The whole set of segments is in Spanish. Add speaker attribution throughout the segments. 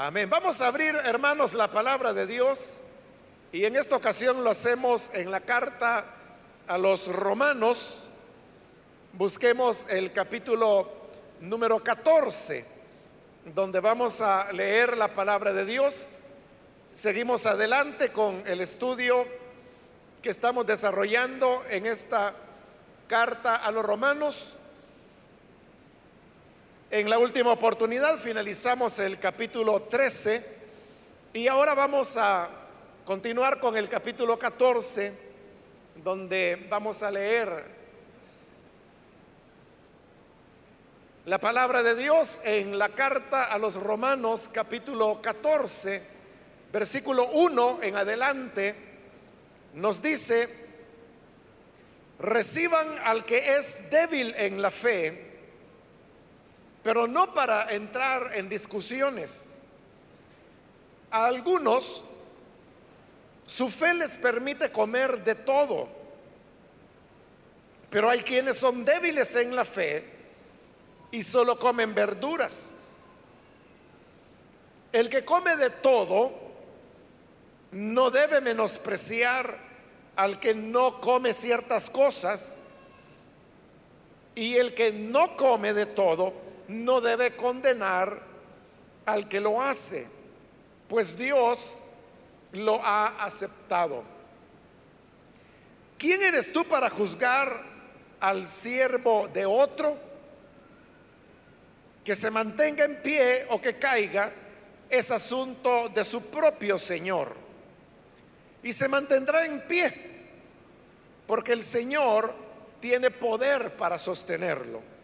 Speaker 1: Amén. Vamos a abrir, hermanos, la palabra de Dios y en esta ocasión lo hacemos en la carta a los romanos. Busquemos el capítulo número 14, donde vamos a leer la palabra de Dios. Seguimos adelante con el estudio que estamos desarrollando en esta carta a los romanos. En la última oportunidad finalizamos el capítulo 13 y ahora vamos a continuar con el capítulo 14, donde vamos a leer la palabra de Dios en la carta a los romanos capítulo 14, versículo 1 en adelante, nos dice, reciban al que es débil en la fe, pero no para entrar en discusiones. A algunos su fe les permite comer de todo, pero hay quienes son débiles en la fe y solo comen verduras. El que come de todo no debe menospreciar al que no come ciertas cosas y el que no come de todo no debe condenar al que lo hace, pues Dios lo ha aceptado. ¿Quién eres tú para juzgar al siervo de otro? Que se mantenga en pie o que caiga es asunto de su propio Señor. Y se mantendrá en pie, porque el Señor tiene poder para sostenerlo.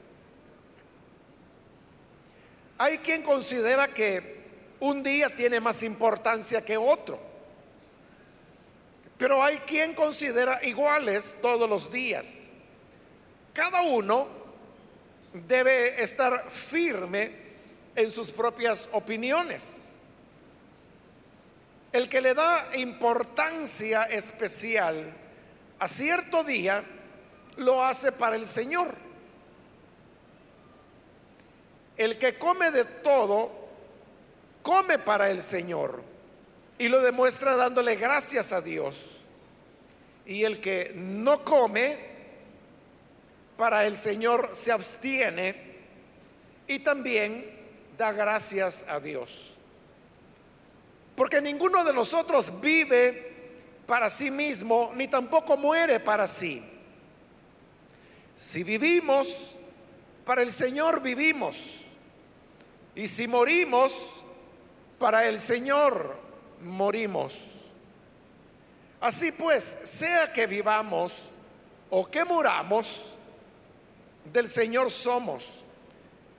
Speaker 1: Hay quien considera que un día tiene más importancia que otro, pero hay quien considera iguales todos los días. Cada uno debe estar firme en sus propias opiniones. El que le da importancia especial a cierto día, lo hace para el Señor. El que come de todo, come para el Señor y lo demuestra dándole gracias a Dios. Y el que no come, para el Señor se abstiene y también da gracias a Dios. Porque ninguno de nosotros vive para sí mismo, ni tampoco muere para sí. Si vivimos, para el Señor vivimos. Y si morimos, para el Señor morimos. Así pues, sea que vivamos o que muramos, del Señor somos.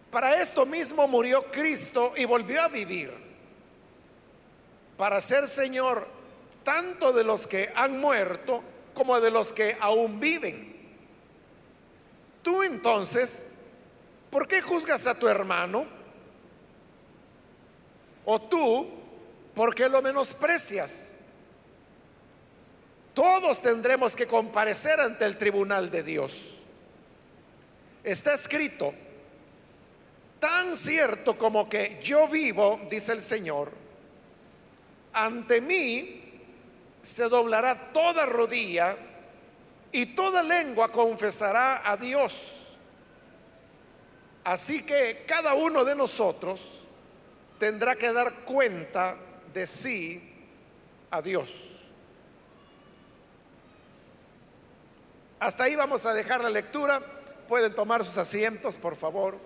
Speaker 1: Para esto mismo murió Cristo y volvió a vivir. Para ser Señor tanto de los que han muerto como de los que aún viven. Tú entonces, ¿por qué juzgas a tu hermano? ¿O tú, por qué lo menosprecias? Todos tendremos que comparecer ante el tribunal de Dios. Está escrito, tan cierto como que yo vivo, dice el Señor, ante mí se doblará toda rodilla y toda lengua confesará a Dios. Así que cada uno de nosotros tendrá que dar cuenta de sí a Dios. Hasta ahí vamos a dejar la lectura. Pueden tomar sus asientos, por favor.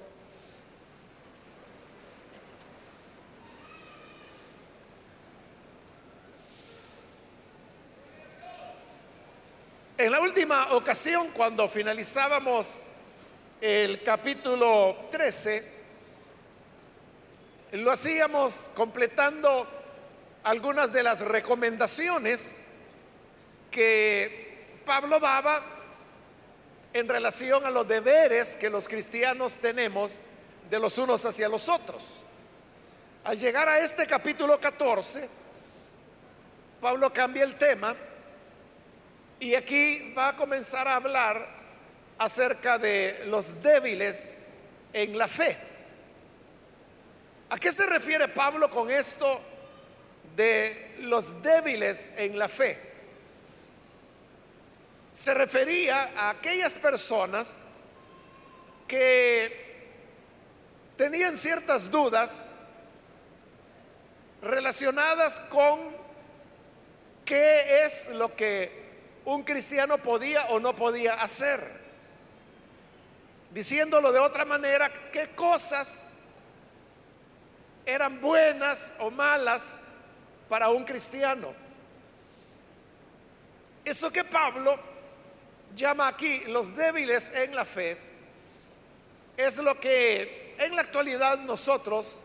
Speaker 1: En la última ocasión, cuando finalizábamos el capítulo 13, lo hacíamos completando algunas de las recomendaciones que Pablo daba en relación a los deberes que los cristianos tenemos de los unos hacia los otros. Al llegar a este capítulo 14, Pablo cambia el tema y aquí va a comenzar a hablar acerca de los débiles en la fe. ¿A qué se refiere Pablo con esto de los débiles en la fe? Se refería a aquellas personas que tenían ciertas dudas relacionadas con qué es lo que un cristiano podía o no podía hacer. Diciéndolo de otra manera, qué cosas eran buenas o malas para un cristiano. Eso que Pablo llama aquí los débiles en la fe es lo que en la actualidad nosotros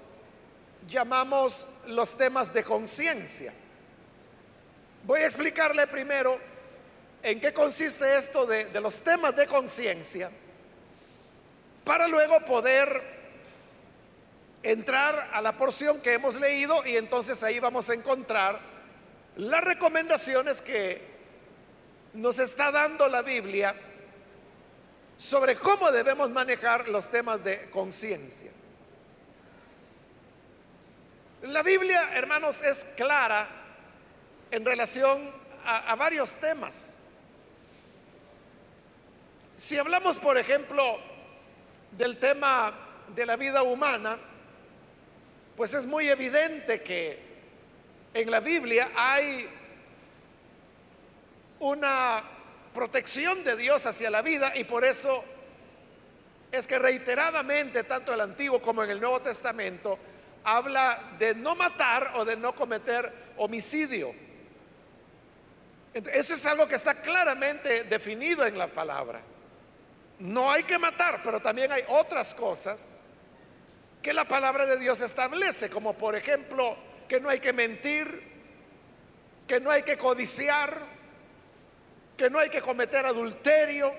Speaker 1: llamamos los temas de conciencia. Voy a explicarle primero en qué consiste esto de, los temas de conciencia para luego poder entrar a la porción que hemos leído y entonces ahí vamos a encontrar las recomendaciones que nos está dando la Biblia sobre cómo debemos manejar los temas de conciencia. La Biblia, hermanos, es clara en relación a, varios temas. Si hablamos, por ejemplo, del tema de la vida humana, pues es muy evidente que en la Biblia hay una protección de Dios hacia la vida y por eso es que reiteradamente, tanto el Antiguo como en el Nuevo Testamento, habla de no matar o de no cometer homicidio. Eso es algo que está claramente definido en la palabra. No hay que matar, pero también hay otras cosas que la palabra de Dios establece, como por ejemplo que no hay que mentir, que no hay que codiciar, que no hay que cometer adulterio,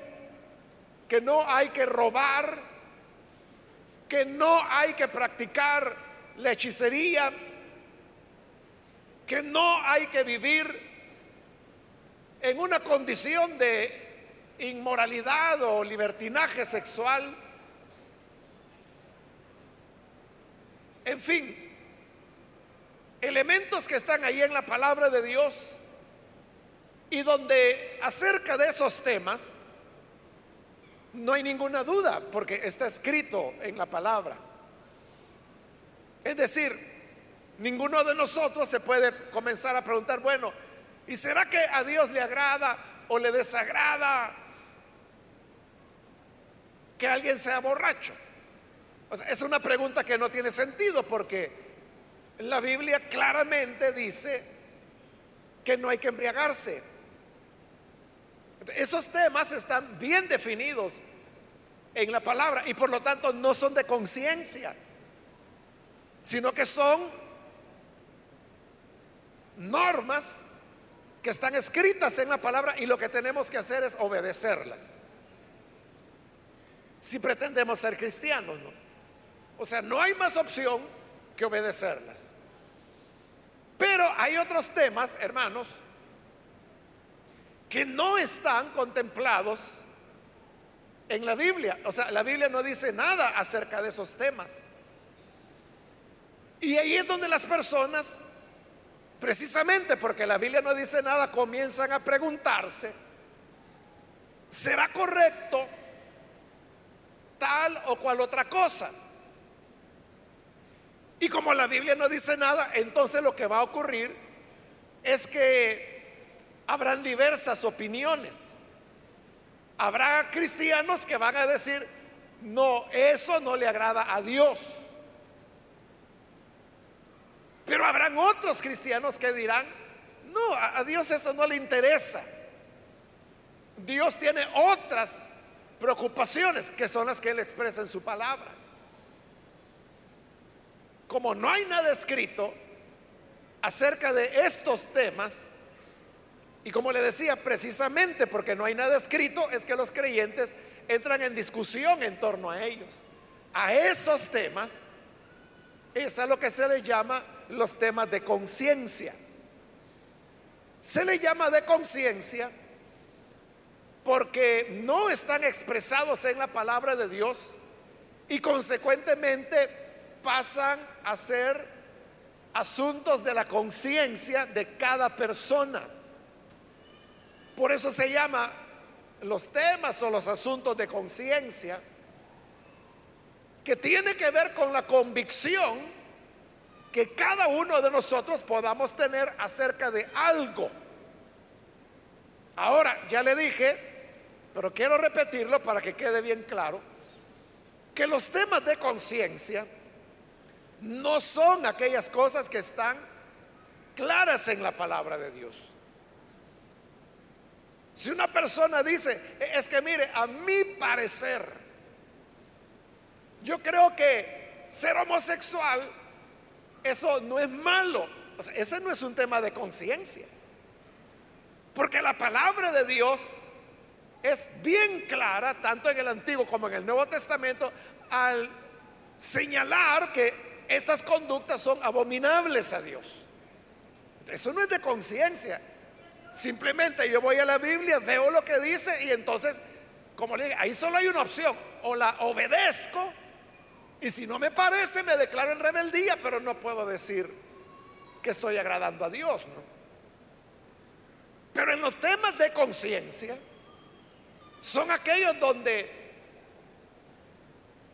Speaker 1: que no hay que robar, que no hay que practicar la hechicería, que no hay que vivir en una condición de inmoralidad o libertinaje sexual, En fin, elementos que están ahí en la palabra de Dios y donde acerca de esos temas no hay ninguna duda porque está escrito en la palabra. Es decir, ninguno de nosotros se puede comenzar a preguntar, bueno, ¿y será que a Dios le agrada o le desagrada que alguien sea borracho? Es una pregunta que no tiene sentido porque la Biblia claramente dice que no hay que embriagarse. Esos temas están bien definidos en la palabra y por lo tanto no son de conciencia, sino que son normas que están escritas en la palabra y lo que tenemos que hacer es obedecerlas. Si pretendemos ser cristianos, ¿no? O sea, no hay más opción que obedecerlas. Pero hay otros temas, hermanos, que no están contemplados en la Biblia. O sea, la Biblia no dice nada acerca de esos temas. Y ahí es donde las personas, precisamente porque la Biblia no dice nada, comienzan a preguntarse, ¿será correcto tal o cual otra cosa? Y como la Biblia no dice nada, entonces lo que va a ocurrir es que habrán diversas opiniones. Habrá cristianos que van a decir, no, eso no le agrada a Dios. Pero habrán otros cristianos que dirán, no, a Dios eso no le interesa. Dios tiene otras preocupaciones que son las que Él expresa en su palabra como no hay nada escrito acerca de estos temas, y como le decía, precisamente porque no hay nada escrito, es que los creyentes entran en discusión en torno a ellos. A esos temas es a lo que se le llama los temas de conciencia. Se le llama de conciencia porque no están expresados en la palabra de Dios y consecuentemente pasan a ser asuntos de la conciencia de cada persona. Por eso se llama los temas o los asuntos de conciencia, que tiene que ver con la convicción que cada uno de nosotros podamos tener acerca de algo. Ahora, ya le dije, pero quiero repetirlo para que quede bien claro, que los temas de conciencia no son aquellas cosas que están claras en la palabra de Dios. Si una persona dice, es que mire, a mi parecer, yo creo que ser homosexual, eso no es malo. ese no es un tema de conciencia. Porque la palabra de Dios es bien clara, tanto en el Antiguo como en el Nuevo Testamento, al señalar que estas conductas son abominables a Dios. Eso no es de conciencia. Simplemente yo voy a la Biblia, veo lo que dice y entonces, como le digo, ahí solo hay una opción. O la obedezco y si no me parece me declaro en rebeldía, pero no puedo decir que estoy agradando a Dios. Pero en los temas de conciencia son aquellos donde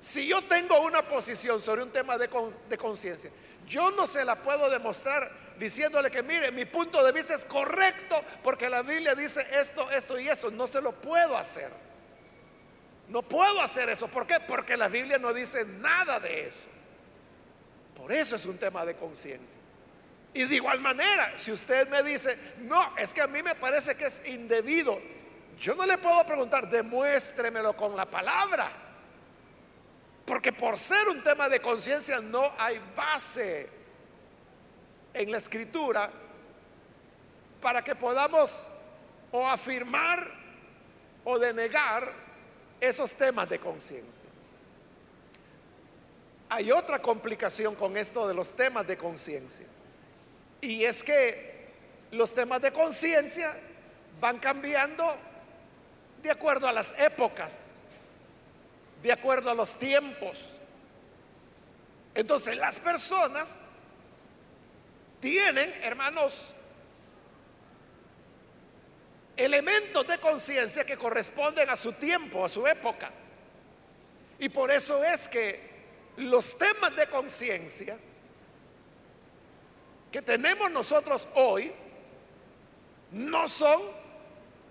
Speaker 1: si yo tengo una posición sobre un tema de, de conciencia, yo no se la puedo demostrar diciéndole que mire, mi punto de vista es correcto porque la Biblia dice esto, esto y esto. No se lo puedo hacer. No puedo hacer eso. ¿Por qué? Porque la Biblia no dice nada de eso. Por eso es un tema de conciencia. Y de igual manera, si usted me dice, no, es que a mí me parece que es indebido, yo no le puedo preguntar, demuéstremelo con la palabra. Porque por ser un tema de conciencia no hay base en la escritura para que podamos o afirmar o denegar esos temas de conciencia. Hay otra complicación con esto de los temas de conciencia. Y es que los temas de conciencia van cambiando de acuerdo a las épocas, de acuerdo a los tiempos. Entonces las personas tienen, hermanos, elementos de conciencia que corresponden a su tiempo, a su época. Y por eso es que los temas de conciencia que tenemos nosotros hoy no son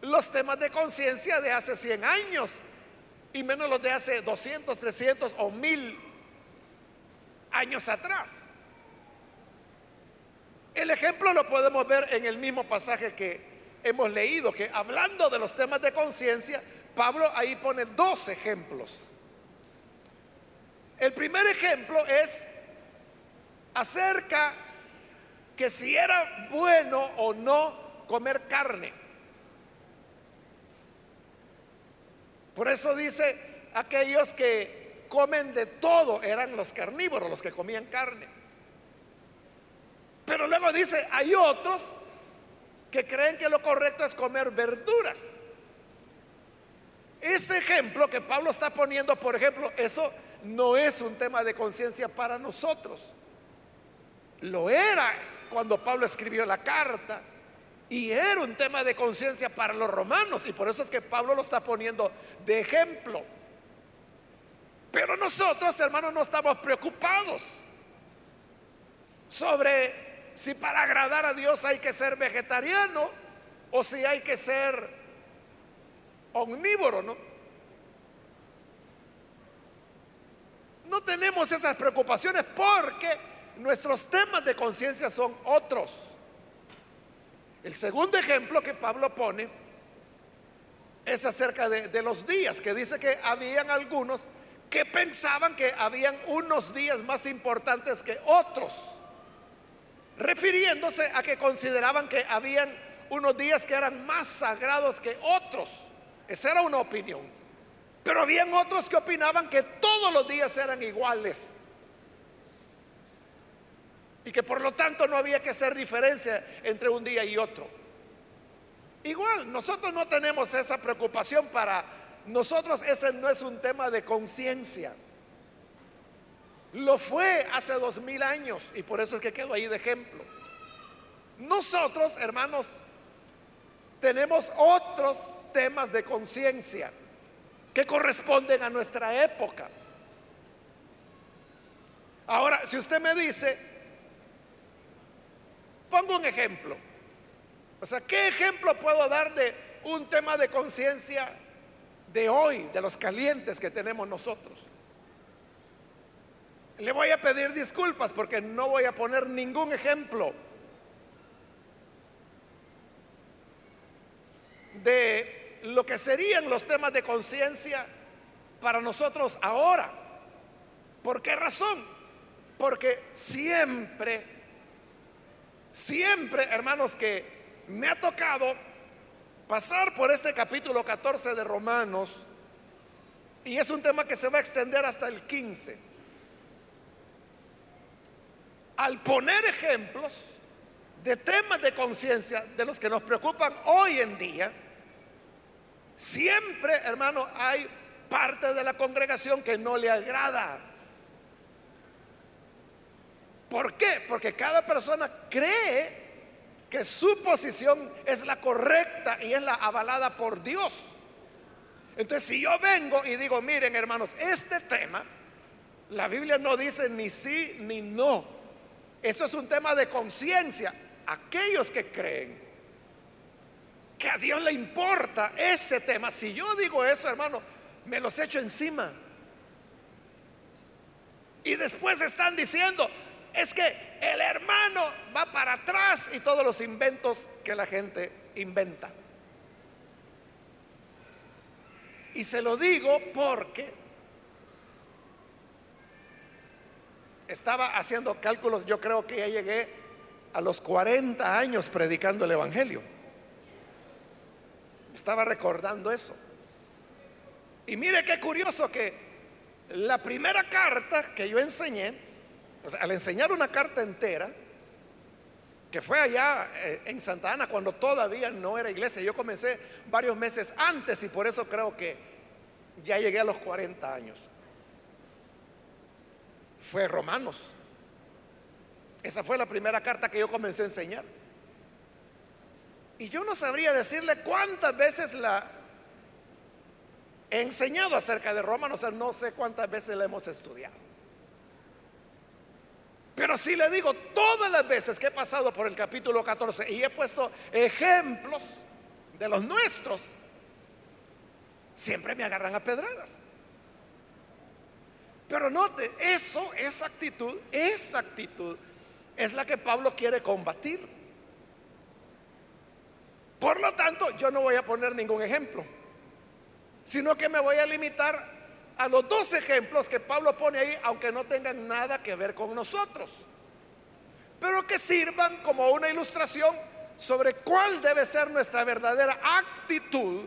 Speaker 1: los temas de conciencia de hace 100 años y menos los de hace 200, 300 o 1000 años atrás. El ejemplo lo podemos ver en el mismo pasaje que hemos leído, que hablando de los temas de conciencia, Pablo ahí pone dos ejemplos. El primer ejemplo es acerca que si era bueno o no comer carne. Por eso dice, aquellos que comen de todo eran los carnívoros, los que comían carne. Pero luego dice, hay otros que creen que lo correcto es comer verduras. Ese ejemplo que Pablo está poniendo, por ejemplo, eso no es un tema de conciencia para nosotros. Lo era cuando Pablo escribió la carta. Y era un tema de conciencia para los romanos. Y por eso es que Pablo lo está poniendo de ejemplo. Pero nosotros, hermanos, no estamos preocupados sobre si para agradar a Dios hay que ser vegetariano o si hay que ser omnívoro, ¿no? No tenemos esas preocupaciones porque nuestros temas de conciencia son otros. El segundo ejemplo que Pablo pone es acerca de, los días, que dice que habían algunos que pensaban que habían unos días más importantes que otros, refiriéndose a que consideraban que habían unos días que eran más sagrados que otros. Esa era una opinión. Pero habían otros que opinaban que todos los días eran iguales y que por lo tanto no había que hacer diferencia entre un día y otro. Igual, nosotros no tenemos esa preocupación para nosotros ese no es un tema de conciencia. Lo fue hace dos mil años y por eso es que quedo ahí de ejemplo. Nosotros, hermanos, tenemos otros temas de conciencia que corresponden a nuestra época. Ahora, si usted me dice, pongo un ejemplo. O sea, ¿qué ejemplo puedo dar de un tema de conciencia de hoy, de los calientes que tenemos nosotros? Le voy a pedir disculpas porque no voy a poner ningún ejemplo de lo que serían los temas de conciencia para nosotros ahora. ¿Por qué razón? Porque siempre, siempre, hermanos, que me ha tocado pasar por este capítulo 14 de Romanos, y es un tema que se va a extender hasta el 15. Al poner ejemplos de temas de conciencia de los que nos preocupan hoy en día, siempre, hermano, hay parte de la congregación que no le agrada. ¿Por qué? Porque cada persona cree que su posición es la correcta y es la avalada por Dios. Entonces, si yo vengo y digo, miren hermanos, este tema, la Biblia no dice ni sí ni no. Esto es un tema de conciencia. Aquellos que creen que a Dios le importa ese tema, si yo digo eso, hermano, me los echo encima. Y después están diciendo, es que el hermano va para atrás y todos los inventos que la gente inventa. Y se lo digo porque estaba haciendo cálculos, yo creo que ya llegué a los 40 años predicando el Evangelio. Estaba recordando eso. Y mire qué curioso que la primera carta que yo enseñé, al enseñar una carta entera, que fue allá eh, en Santa Ana cuando todavía no era iglesia, yo comencé varios meses antes y por eso creo que ya llegué a los 40 años. Fue Romanos. Esa fue la primera carta que yo comencé a enseñar. Y yo no sabría decirle cuántas veces la he enseñado acerca de Romanos, o sea, no sé cuántas veces la hemos estudiado. Pero si le digo, todas las veces que he pasado por el capítulo 14 y he puesto ejemplos de los nuestros, siempre me agarran a pedradas. Pero note, eso, esa actitud, esa actitud es la que Pablo quiere combatir. Por lo tanto, yo no voy a poner ningún ejemplo, sino que me voy a limitar a los dos ejemplos que Pablo pone ahí, aunque no tengan nada que ver con nosotros, pero que sirvan como una ilustración sobre cuál debe ser nuestra verdadera actitud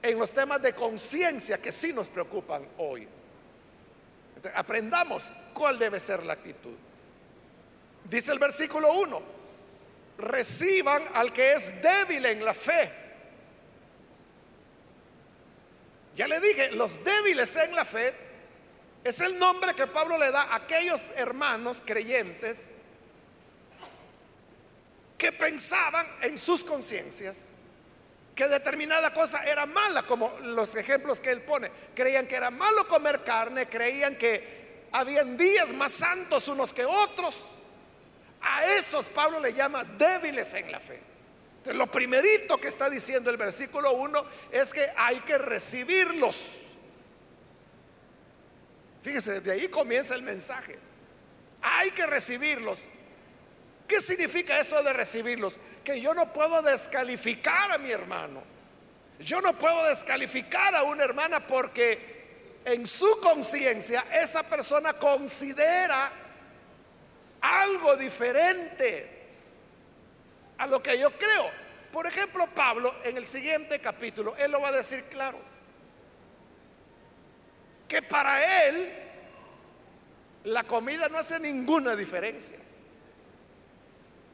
Speaker 1: en los temas de conciencia que sí nos preocupan hoy. aprendamos cuál debe ser la actitud. Dice el versículo 1, reciban al que es débil en la fe Ya le dije, los débiles en la fe es el nombre que Pablo le da a aquellos hermanos creyentes que pensaban en sus conciencias que determinada cosa era mala, como los ejemplos que él pone. Creían que era malo comer carne, creían que habían días más santos unos que otros. A esos Pablo le llama débiles en la fe lo primerito que está diciendo el versículo 1 es que hay que recibirlos. Fíjese, desde ahí comienza el mensaje. Hay que recibirlos. ¿Qué significa eso de recibirlos? Que yo no puedo descalificar a mi hermano. Yo no puedo descalificar a una hermana porque en su conciencia esa persona considera algo diferente a lo que yo creo. Por ejemplo, Pablo en el siguiente capítulo, él lo va a decir claro. Que para él la comida no hace ninguna diferencia.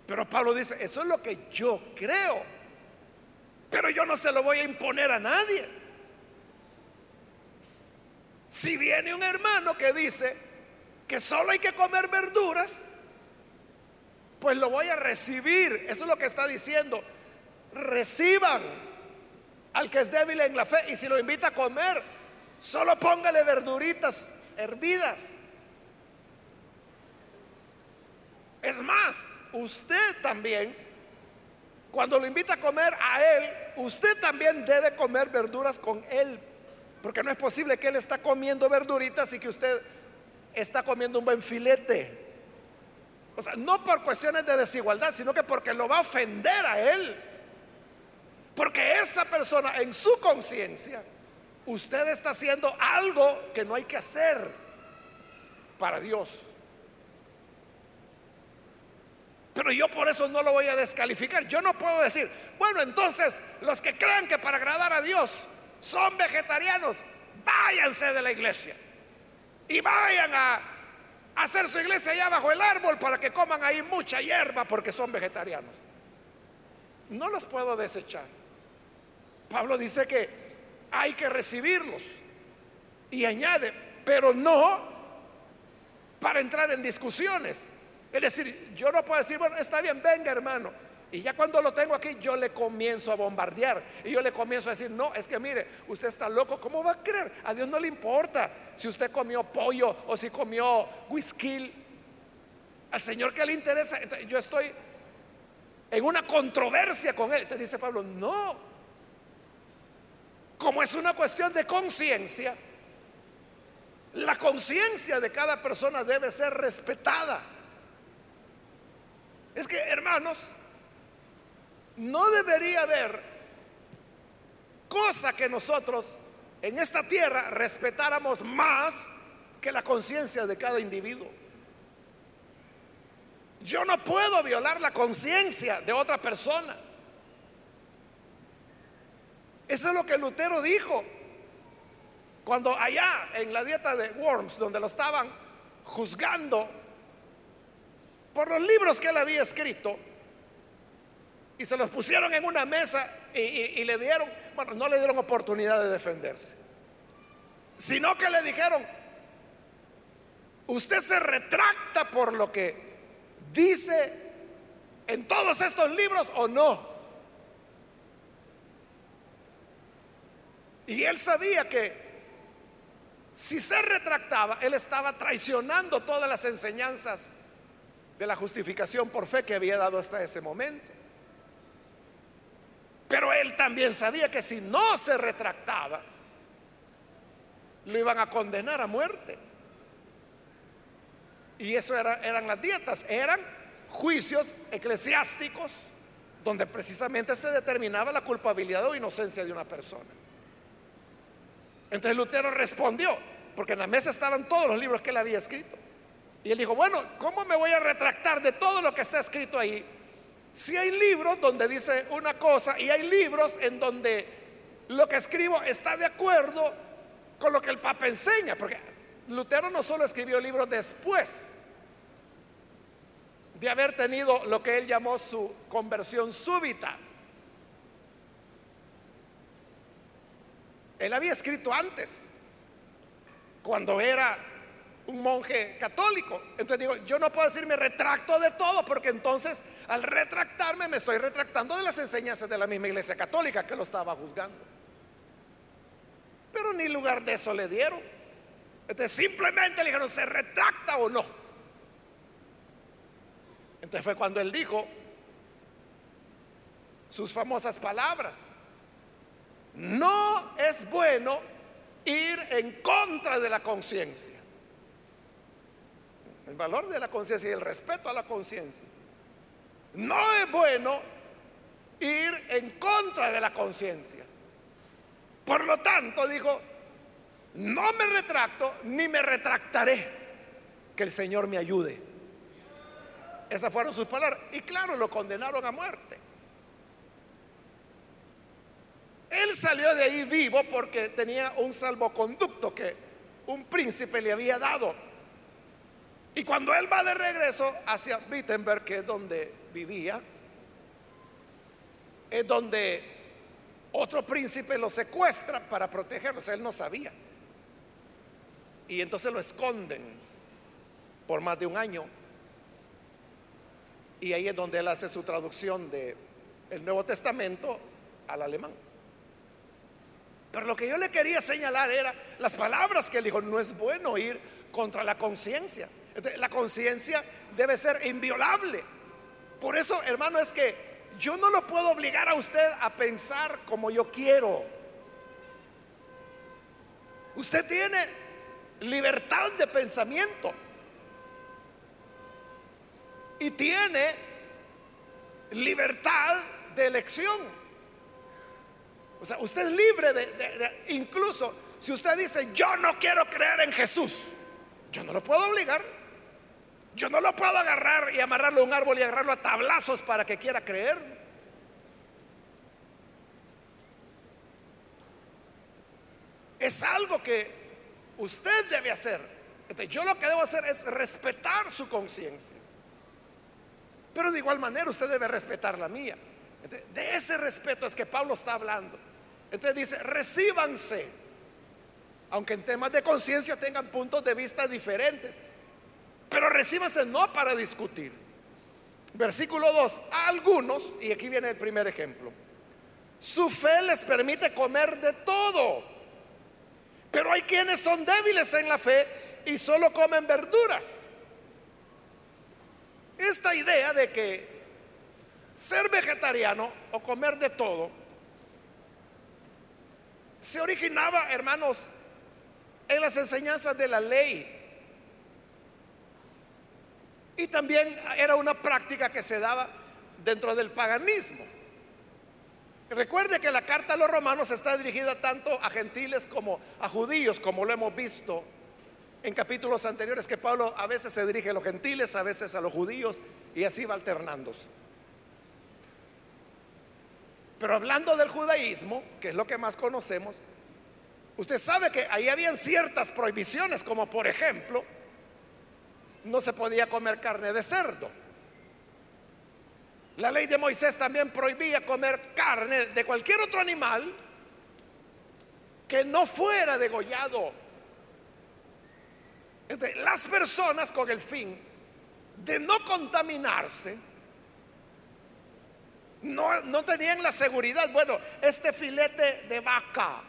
Speaker 1: Pero Pablo dice, eso es lo que yo creo. Pero yo no se lo voy a imponer a nadie. Si viene un hermano que dice que solo hay que comer verduras, pues lo voy a recibir. Eso es lo que está diciendo. Reciban al que es débil en la fe y si lo invita a comer, solo póngale verduritas hervidas. Es más, usted también, cuando lo invita a comer a él, usted también debe comer verduras con él. Porque no es posible que él está comiendo verduritas y que usted está comiendo un buen filete. O sea, no por cuestiones de desigualdad, sino que porque lo va a ofender a él. Porque esa persona en su conciencia, usted está haciendo algo que no hay que hacer para Dios. Pero yo por eso no lo voy a descalificar. Yo no puedo decir, bueno, entonces los que creen que para agradar a Dios son vegetarianos, váyanse de la iglesia y vayan a hacer su iglesia allá bajo el árbol para que coman ahí mucha hierba porque son vegetarianos. No los puedo desechar. Pablo dice que hay que recibirlos y añade, pero no para entrar en discusiones. Es decir, yo no puedo decir, bueno, está bien, venga hermano. Y ya cuando lo tengo aquí, yo le comienzo a bombardear. Y yo le comienzo a decir, no, es que mire, usted está loco, ¿cómo va a creer? A Dios no le importa si usted comió pollo o si comió whisky. Al Señor que le interesa. yo estoy en una controversia con él. Te dice Pablo, no. Como es una cuestión de conciencia, la conciencia de cada persona debe ser respetada. Es que, hermanos, no debería haber cosa que nosotros en esta tierra respetáramos más que la conciencia de cada individuo. Yo no puedo violar la conciencia de otra persona. Eso es lo que Lutero dijo cuando allá en la dieta de Worms, donde lo estaban juzgando por los libros que él había escrito y se los pusieron en una mesa y, le dieron, bueno, no le dieron oportunidad de defenderse, sino que le dijeron, usted se retracta por lo que dice en todos estos libros o no. Y él sabía que si se retractaba, él estaba traicionando todas las enseñanzas de la justificación por fe que había dado hasta ese momento. Pero él también sabía que si no se retractaba, lo iban a condenar a muerte. Y eso eran las dietas, eran juicios eclesiásticos donde precisamente se determinaba la culpabilidad o inocencia de una persona. Entonces Lutero respondió, porque en la mesa estaban todos los libros que él había escrito. Y él dijo, bueno, ¿cómo me voy a retractar de todo lo que está escrito ahí? Si hay libros donde dice una cosa y hay libros en donde lo que escribo está de acuerdo con lo que el Papa enseña, porque Lutero no solo escribió libros después de haber tenido lo que él llamó su conversión súbita. Él había escrito antes, cuando era un monje católico. Entonces digo, yo no puedo decir me retracto de todo, porque entonces al retractarme me estoy retractando de las enseñanzas de la misma iglesia católica que lo estaba juzgando. Pero ni lugar de eso le dieron. Entonces simplemente le dijeron, ¿se retracta o no? Entonces fue cuando él dijo sus famosas palabras. No es bueno ir en contra de la conciencia el valor de la conciencia y el respeto a la conciencia. No es bueno ir en contra de la conciencia. Por lo tanto, dijo, no me retracto ni me retractaré. Que el Señor me ayude. Esas fueron sus palabras. Y claro, lo condenaron a muerte. Él salió de ahí vivo porque tenía un salvoconducto que un príncipe le había dado y cuando él va de regreso hacia Wittenberg, que es donde vivía, es donde otro príncipe lo secuestra para protegerlo. él no sabía. y entonces lo esconden por más de un año. Y ahí es donde él hace su traducción de el Nuevo Testamento al alemán. Pero lo que yo le quería señalar era las palabras que él dijo, no es bueno ir contra la conciencia. La conciencia debe ser inviolable. Por eso, hermano, es que yo no lo puedo obligar a usted a pensar como yo quiero. Usted tiene libertad de pensamiento y tiene libertad de elección. O sea, usted es libre de, incluso si usted dice, yo no quiero creer en Jesús, yo no lo puedo obligar. Yo no lo puedo agarrar y amarrarlo a un árbol y agarrarlo a tablazos para que quiera creer. Es algo que usted debe hacer. yo lo que debo hacer es respetar su conciencia. Pero de igual manera usted debe respetar la mía. de ese respeto es que Pablo está hablando. Entonces dice, recíbanse, aunque en temas de conciencia tengan puntos de vista diferentes, pero recíbanse no para discutir. Versículo 2, a algunos, y aquí viene el primer ejemplo, su fe les permite comer de todo, pero hay quienes son débiles en la fe y solo comen verduras. Esta idea de que ser vegetariano o comer de todo se originaba, hermanos, en las enseñanzas de la ley. Y también era una práctica que se daba dentro del paganismo. Recuerde que la carta a los romanos está dirigida tanto a gentiles como a judíos, como lo hemos visto en capítulos anteriores, que Pablo a veces se dirige a los gentiles, a veces a los judíos, y así va alternándose. Pero hablando del judaísmo, que es lo que más conocemos, usted sabe que ahí habían ciertas prohibiciones, como por ejemplo, no se podía comer carne de cerdo. La ley de Moisés también prohibía comer carne de cualquier otro animal que no fuera degollado. las personas con el fin de no contaminarse, no, no tenían la seguridad. Bueno, este filete de vaca,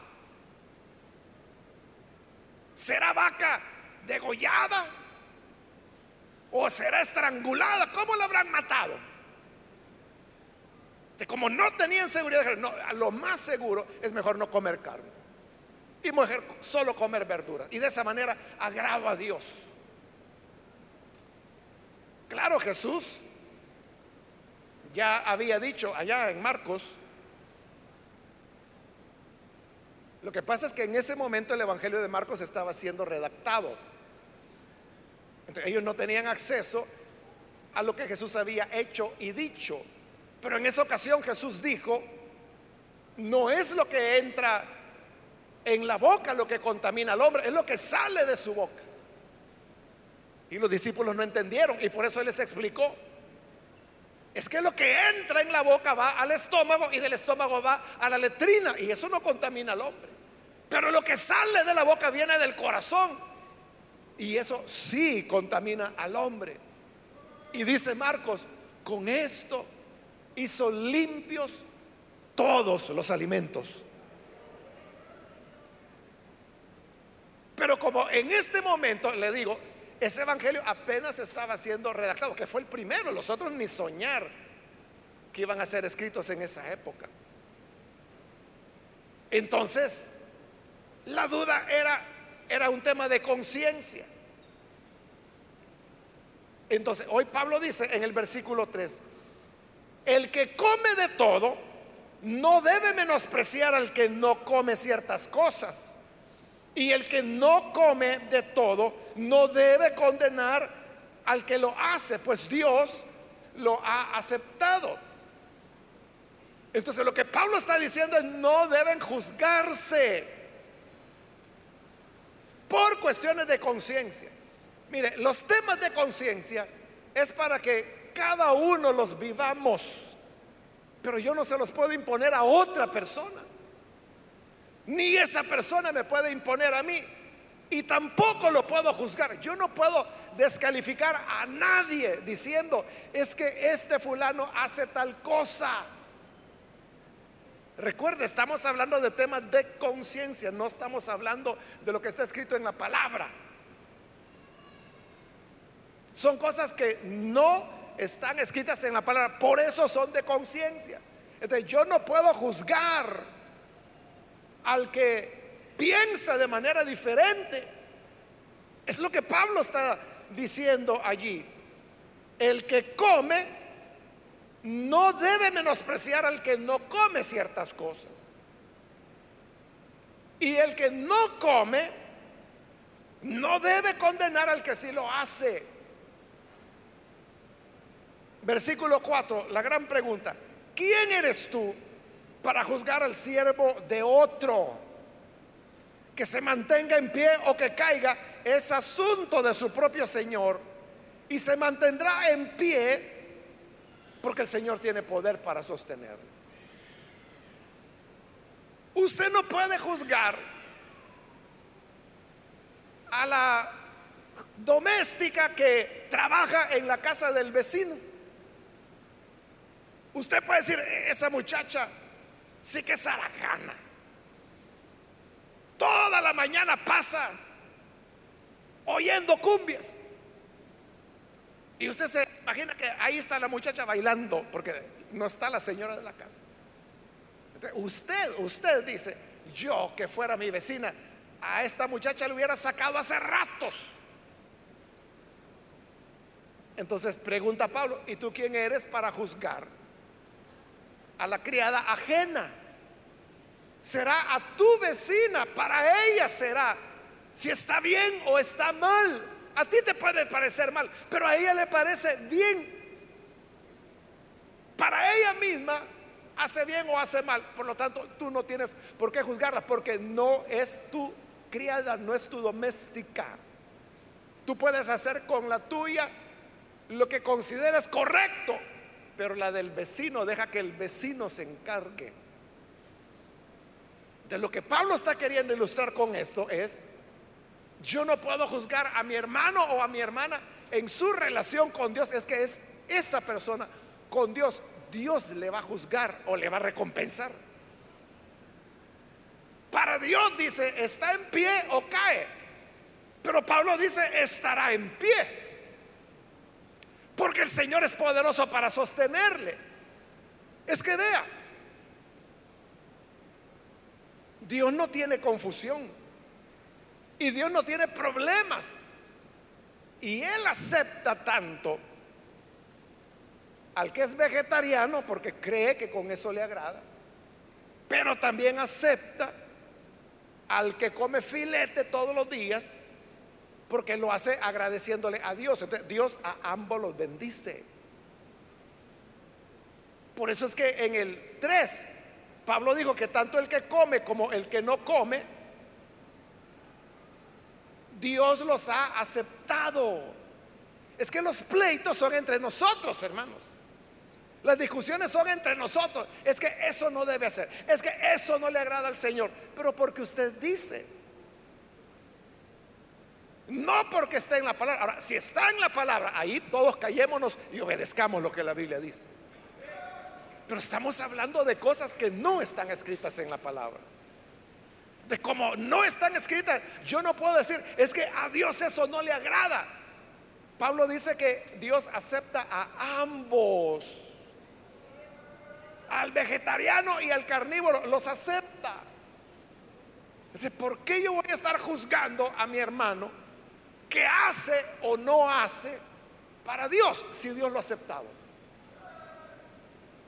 Speaker 1: ¿será vaca degollada? ¿O será estrangulada? ¿Cómo la habrán matado? como no tenían seguridad, lo más seguro es mejor no comer carne. Y mujer solo comer verduras. Y de esa manera agrado a Dios. Claro, Jesús ya había dicho allá en Marcos, lo que pasa es que en ese momento el Evangelio de Marcos estaba siendo redactado. ellos no tenían acceso a lo que Jesús había hecho y dicho. Pero en esa ocasión Jesús dijo, no es lo que entra en la boca lo que contamina al hombre, es lo que sale de su boca. Y los discípulos no entendieron y por eso Él les explicó. Es que lo que entra en la boca va al estómago y del estómago va a la letrina y eso no contamina al hombre. Pero lo que sale de la boca viene del corazón y eso sí contamina al hombre. Y dice Marcos, con esto hizo limpios todos los alimentos. Pero como en este momento, le digo, ese evangelio apenas estaba siendo redactado, que fue el primero, los otros ni soñar que iban a ser escritos en esa época. Entonces, la duda era, era un tema de conciencia. Entonces, hoy Pablo dice en el versículo 3, el que come de todo no debe menospreciar al que no come ciertas cosas. Y el que no come de todo no debe condenar al que lo hace, pues Dios lo ha aceptado. Entonces lo que Pablo está diciendo es no deben juzgarse por cuestiones de conciencia. Mire, los temas de conciencia es para que cada uno los vivamos, pero yo no se los puedo imponer a otra persona. Ni esa persona me puede imponer a mí Y tampoco lo puedo juzgar. Yo no puedo descalificar a nadie diciendo, es que este fulano hace tal cosa. Recuerde, estamos hablando de temas de conciencia, no estamos hablando de lo que está escrito en la palabra. Son cosas que no están escritas en la palabra, por eso son de conciencia. Entonces yo no puedo juzgar al que piensa de manera diferente. Es lo que Pablo está diciendo allí. El que come no debe menospreciar al que no come ciertas cosas. Y el que no come no debe condenar al que sí lo hace. Versículo 4, la gran pregunta. ¿Quién eres tú para juzgar al siervo de otro? Que se mantenga en pie o que caiga es asunto de su propio Señor y se mantendrá en pie porque el Señor tiene poder para sostenerlo. Usted no puede juzgar a la doméstica que trabaja en la casa del vecino. Usted puede decir, e-, esa muchacha sí que es aragana. Toda la mañana pasa oyendo cumbias. Y usted se imagina que ahí está la muchacha bailando, porque no está la señora de la casa. usted, usted dice, yo que fuera mi vecina, a esta muchacha le hubiera sacado hace ratos. Entonces pregunta Pablo, ¿y tú quién eres para juzgar a la criada ajena? Será a tu vecina, para ella será si está bien o está mal. A ti te puede parecer mal, pero a ella le parece bien. Para ella misma hace bien o hace mal. Por lo tanto, tú no tienes por qué juzgarla porque no es tu criada, no es tu doméstica. Tú puedes hacer con la tuya lo que consideres correcto, pero la del vecino deja que el vecino se encargue. De lo que Pablo está queriendo ilustrar con esto es yo no puedo juzgar a mi hermano o a mi hermana en su relación con Dios. Es que es esa persona con Dios. Dios le va a juzgar o le va a recompensar. Para Dios dice, está en pie o cae. Pero Pablo dice, estará en pie. Porque el Señor es poderoso para sostenerle. Es que vea, Dios no tiene confusión. Y Dios no tiene problemas. Y Él acepta tanto al que es vegetariano porque cree que con eso le agrada. Pero también acepta al que come filete todos los días porque lo hace agradeciéndole a Dios. Entonces, Dios a ambos los bendice. Por eso es que en el 3, Pablo dijo que tanto el que come como el que no come, Dios los ha aceptado. Es que los pleitos son entre nosotros, hermanos. Las discusiones son entre nosotros. Es que eso no debe ser. Es que eso no le agrada al Señor. Pero porque usted dice. No porque está en la palabra. Ahora, si está en la palabra, ahí todos callémonos y obedezcamos lo que la Biblia dice. Pero estamos hablando de cosas que no están escritas en la palabra como no están escritas, yo no puedo decir, es que a Dios eso no le agrada. Pablo dice que Dios acepta a ambos. Al vegetariano y al carnívoro los acepta. Entonces, ¿por qué yo voy a estar juzgando a mi hermano que hace o no hace para Dios si Dios lo ha aceptado?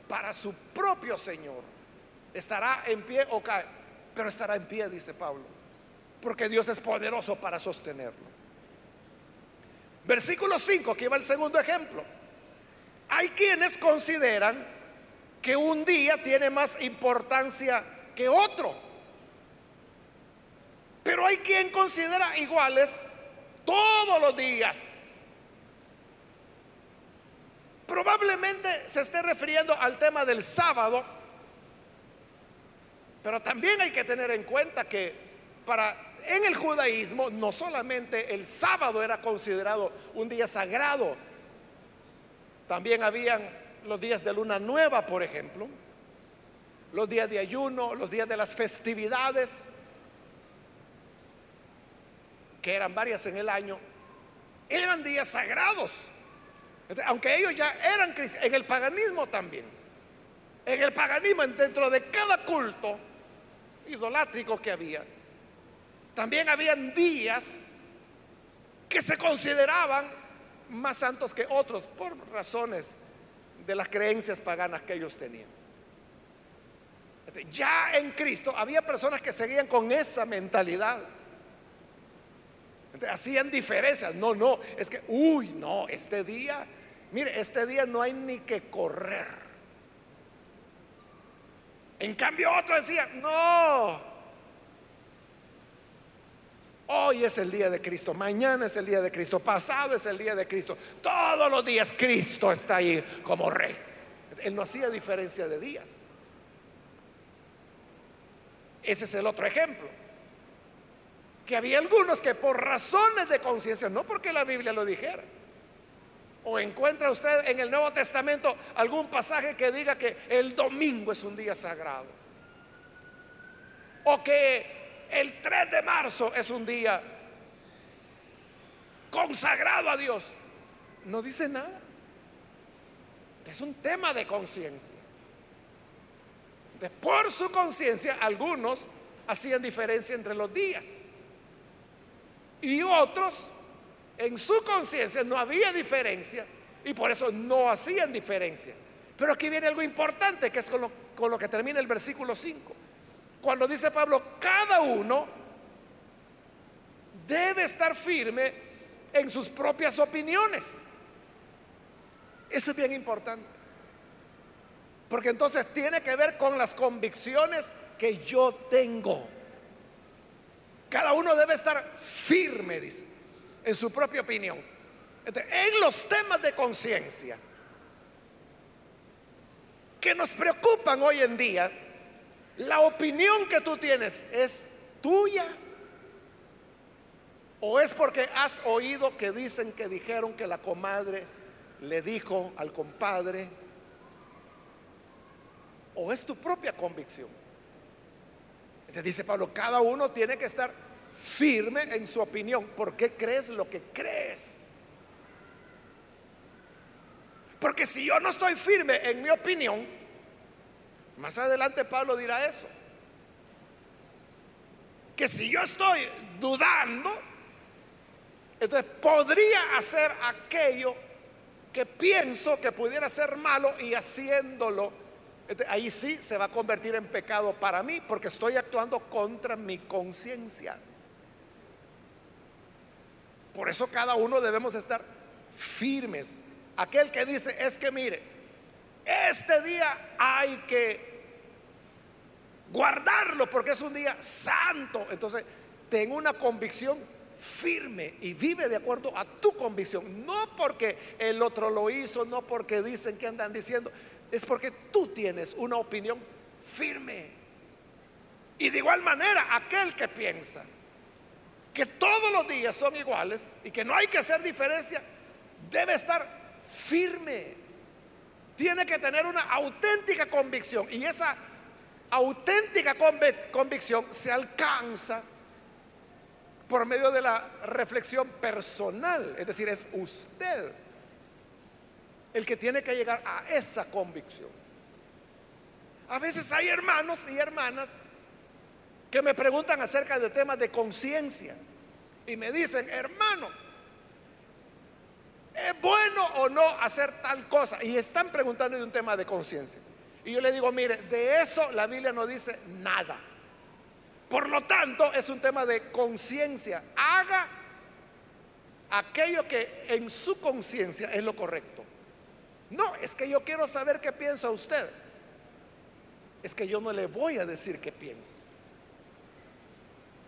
Speaker 1: Para su propio Señor. Estará en pie o cae pero estará en pie, dice Pablo, porque Dios es poderoso para sostenerlo. Versículo 5, aquí va el segundo ejemplo. Hay quienes consideran que un día tiene más importancia que otro, pero hay quien considera iguales todos los días. Probablemente se esté refiriendo al tema del sábado pero también hay que tener en cuenta que para en el judaísmo no solamente el sábado era considerado un día sagrado, también habían los días de luna nueva, por ejemplo, los días de ayuno, los días de las festividades, que eran varias en el año, eran días sagrados. Aunque ellos ya eran cristianos, en el paganismo también. En el paganismo, dentro de cada culto idolátrico que había, también habían días que se consideraban más santos que otros por razones de las creencias paganas que ellos tenían. Ya en Cristo había personas que seguían con esa mentalidad. hacían diferencias. No, no, es que, uy, no, este día, mire, este día no hay ni que correr. En cambio otro decía, no, Hoy es el día de Cristo, mañana es el día de Cristo, pasado es el día de Cristo. Todos los días Cristo está ahí como rey. Él no hacía diferencia de días. Ese es el otro ejemplo. Que había algunos que por razones de conciencia, no porque la Biblia lo dijera, o encuentra usted en el Nuevo Testamento algún pasaje que diga que el domingo es un día sagrado, o que el 3 de marzo es un día consagrado a Dios. No dice nada. Es un tema de conciencia. Por su conciencia, algunos hacían diferencia entre los días. Y otros, en su conciencia, no había diferencia. Y por eso no hacían diferencia. Pero aquí viene algo importante, que es con lo, que termina el versículo 5 cuando dice Pablo, cada uno debe estar firme en sus propias opiniones. Eso es bien importante. Porque entonces tiene que ver con las convicciones que yo tengo. Cada uno debe estar firme, dice, en su propia opinión. en los temas de conciencia que nos preocupan hoy en día, la opinión que tú tienes es tuya. ¿O es porque has oído que dicen que dijeron que la comadre le dijo al compadre? ¿O es tu propia convicción? Te dice Pablo, cada uno tiene que estar firme en su opinión. ¿Por qué crees lo que crees? Porque si yo no estoy firme en mi opinión, más adelante Pablo dirá eso. Que si yo estoy dudando, entonces podría hacer aquello que pienso que pudiera ser malo y haciéndolo, ahí sí se va a convertir en pecado para mí porque estoy actuando contra mi conciencia. Por eso cada uno debemos estar firmes. Aquel que dice es que mire, este día hay que guardarlo porque es un día santo. Entonces, ten una convicción firme y vive de acuerdo a tu convicción. No porque el otro lo hizo, no porque dicen que andan diciendo, es porque tú tienes una opinión firme. Y de igual manera, aquel que piensa que todos los días son iguales y que no hay que hacer diferencia, debe estar firme tiene que tener una auténtica convicción y esa auténtica convicción se alcanza por medio de la reflexión personal, es decir, es usted el que tiene que llegar a esa convicción. A veces hay hermanos y hermanas que me preguntan acerca de temas de conciencia y me dicen, hermano, ¿Es bueno o no hacer tal cosa? Y están preguntando de un tema de conciencia. Y yo le digo, mire, de eso la Biblia no dice nada. Por lo tanto, es un tema de conciencia. Haga aquello que en su conciencia es lo correcto. No, es que yo quiero saber qué piensa usted. Es que yo no le voy a decir qué piensa.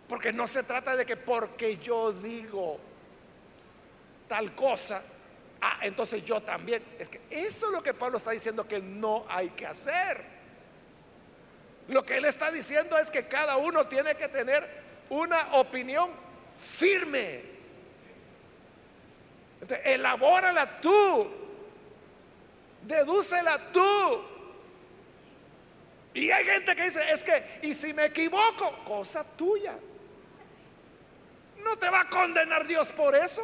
Speaker 1: Porque no se trata de que porque yo digo tal cosa, ah, entonces yo también. Es que eso es lo que Pablo está diciendo que no hay que hacer. Lo que él está diciendo es que cada uno tiene que tener una opinión firme. Entonces, elabórala tú, dedúcela tú. Y hay gente que dice, es que, y si me equivoco, cosa tuya. No te va a condenar Dios por eso.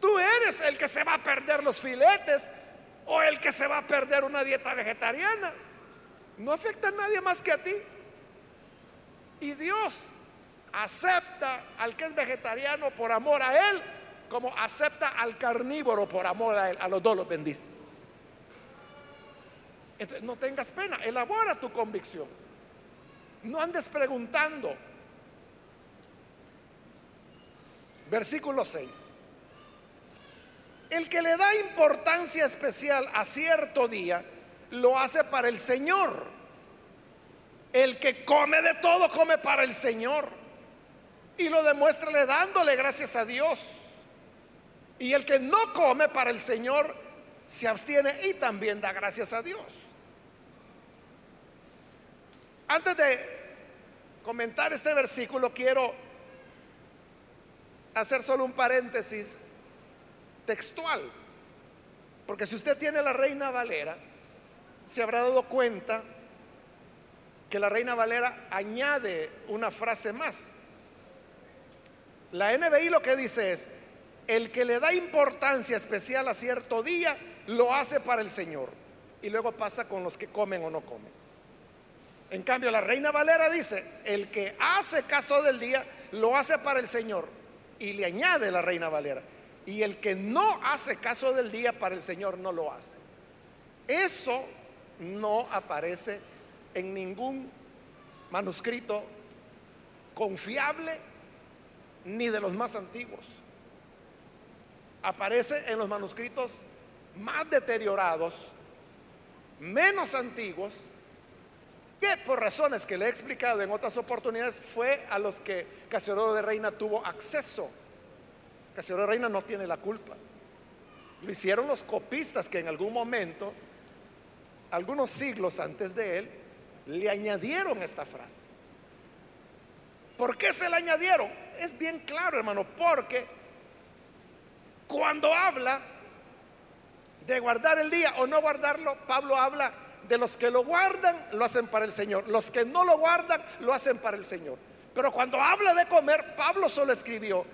Speaker 1: Tú eres el que se va a perder los filetes o el que se va a perder una dieta vegetariana. No afecta a nadie más que a ti. Y Dios acepta al que es vegetariano por amor a Él, como acepta al carnívoro por amor a Él. A los dos los bendice. Entonces, no tengas pena, elabora tu convicción. No andes preguntando. Versículo 6. El que le da importancia especial a cierto día, lo hace para el Señor. El que come de todo, come para el Señor. Y lo demuestra le dándole gracias a Dios. Y el que no come para el Señor, se abstiene y también da gracias a Dios. Antes de comentar este versículo, quiero hacer solo un paréntesis textual. Porque si usted tiene la Reina Valera, se habrá dado cuenta que la Reina Valera añade una frase más. La NBI lo que dice es, el que le da importancia especial a cierto día, lo hace para el Señor. Y luego pasa con los que comen o no comen. En cambio, la Reina Valera dice, el que hace caso del día, lo hace para el Señor. Y le añade la Reina Valera, y el que no hace caso del día para el Señor no lo hace. Eso no aparece en ningún manuscrito confiable ni de los más antiguos. Aparece en los manuscritos más deteriorados, menos antiguos, que por razones que le he explicado en otras oportunidades fue a los que Casiodoro de Reina tuvo acceso Casiodoro Reina no tiene la culpa. Lo hicieron los copistas que en algún momento, algunos siglos antes de él, le añadieron esta frase. ¿Por qué se la añadieron? Es bien claro, hermano, porque cuando habla de guardar el día o no guardarlo, Pablo habla de los que lo guardan, lo hacen para el Señor. Los que no lo guardan, lo hacen para el Señor. Pero cuando habla de comer, Pablo solo escribió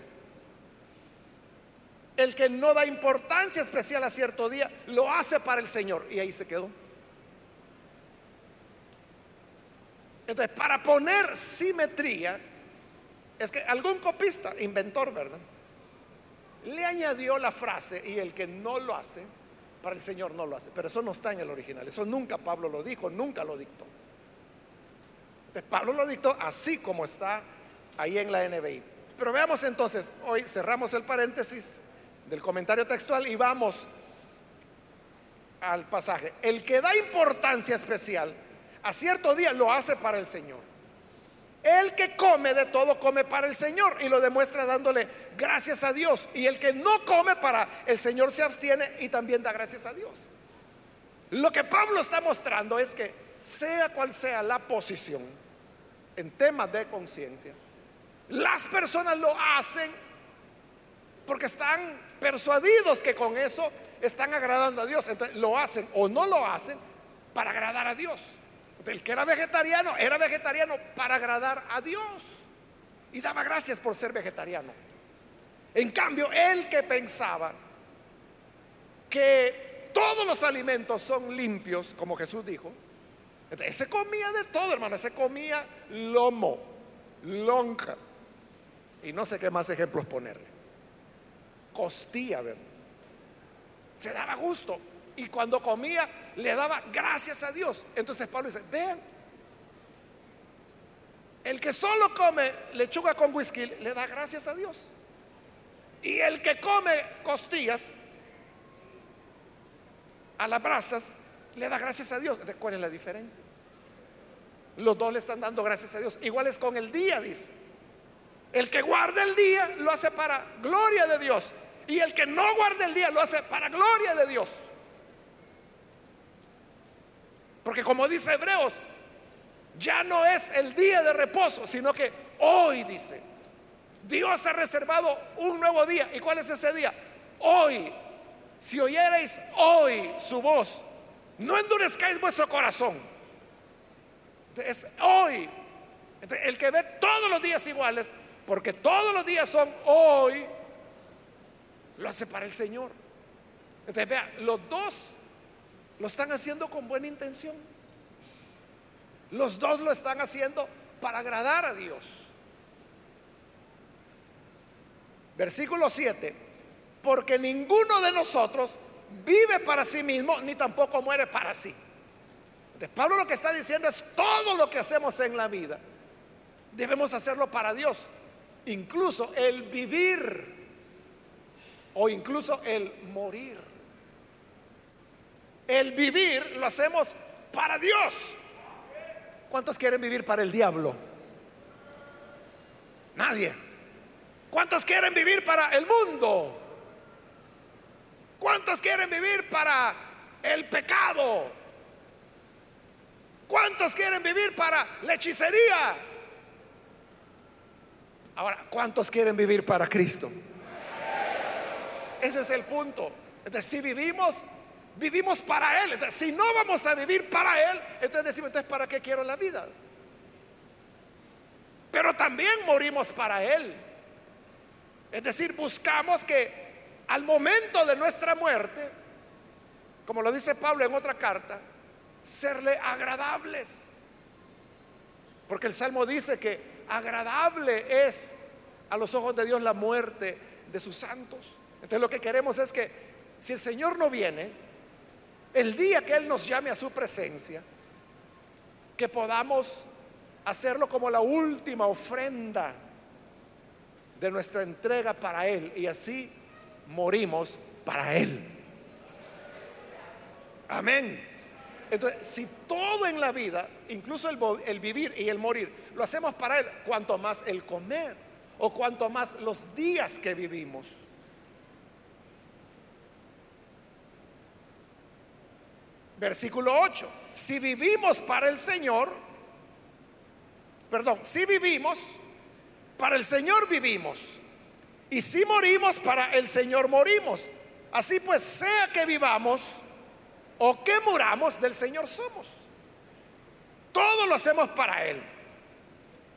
Speaker 1: el que no da importancia especial a cierto día, lo hace para el Señor. Y ahí se quedó. Entonces, para poner simetría, es que algún copista, inventor, ¿verdad? Le añadió la frase y el que no lo hace, para el Señor no lo hace. Pero eso no está en el original. Eso nunca Pablo lo dijo, nunca lo dictó. Pablo lo dictó así como está ahí en la NBI. Pero veamos entonces, hoy cerramos el paréntesis del comentario textual y vamos al pasaje. El que da importancia especial a cierto día lo hace para el Señor. El que come de todo come para el Señor y lo demuestra dándole gracias a Dios. Y el que no come para el Señor se abstiene y también da gracias a Dios. Lo que Pablo está mostrando es que sea cual sea la posición en temas de conciencia, las personas lo hacen porque están persuadidos que con eso están agradando a Dios. Entonces lo hacen o no lo hacen para agradar a Dios. El que era vegetariano era vegetariano para agradar a Dios. Y daba gracias por ser vegetariano. En cambio, el que pensaba que todos los alimentos son limpios, como Jesús dijo, ese comía de todo, hermano. Ese comía lomo, lonja. Y no sé qué más ejemplos ponerle costía, Se daba gusto. Y cuando comía, le daba gracias a Dios. Entonces Pablo dice, vean, el que solo come lechuga con whisky le da gracias a Dios. Y el que come costillas a las brasas le da gracias a Dios. ¿Cuál es la diferencia? Los dos le están dando gracias a Dios. Igual es con el día, dice. El que guarda el día lo hace para gloria de Dios. Y el que no guarda el día lo hace para gloria de Dios. Porque como dice Hebreos, Ya no es el día de reposo, sino que hoy dice, Dios ha reservado un nuevo día. ¿Y cuál es ese día? Hoy. Si oyerais hoy su voz, no endurezcáis vuestro corazón. Es hoy. El que ve todos los días iguales, porque todos los días son hoy, lo hace para el Señor. Entonces, vea, los dos lo están haciendo con buena intención. Los dos lo están haciendo para agradar a Dios. Versículo 7. Porque ninguno de nosotros vive para sí mismo, ni tampoco muere para sí. De Pablo lo que está diciendo es todo lo que hacemos en la vida, debemos hacerlo para Dios. Incluso el vivir o incluso el morir. El vivir lo hacemos para Dios. ¿Cuántos quieren vivir para el diablo? Nadie. ¿Cuántos quieren vivir para el mundo? ¿Cuántos quieren vivir para el pecado? ¿Cuántos quieren vivir para la hechicería? Ahora, ¿cuántos quieren vivir para Cristo? Ese es el punto. Si vivimos, vivimos para Él. Entonces, si no vamos a vivir para Él, entonces decimos, entonces, ¿para qué quiero la vida? Pero también morimos para Él. Es decir, buscamos que al momento de nuestra muerte, como lo dice Pablo en otra carta, serle agradables. Porque el Salmo dice que agradable es a los ojos de Dios la muerte de sus santos. Entonces lo que queremos es que si el Señor no viene, el día que Él nos llame a su presencia, que podamos hacerlo como la última ofrenda de nuestra entrega para Él y así morimos para Él. Amén. Entonces, si todo en la vida, incluso el, el, vivir y el morir, lo hacemos para Él, cuanto más el comer o cuanto más los días que vivimos. Versículo 8. Si vivimos para el Señor, perdón, si vivimos, para el Señor vivimos. Y si morimos, para el Señor morimos. Así pues, sea que vivamos o que muramos, del Señor somos. Todo lo hacemos para Él.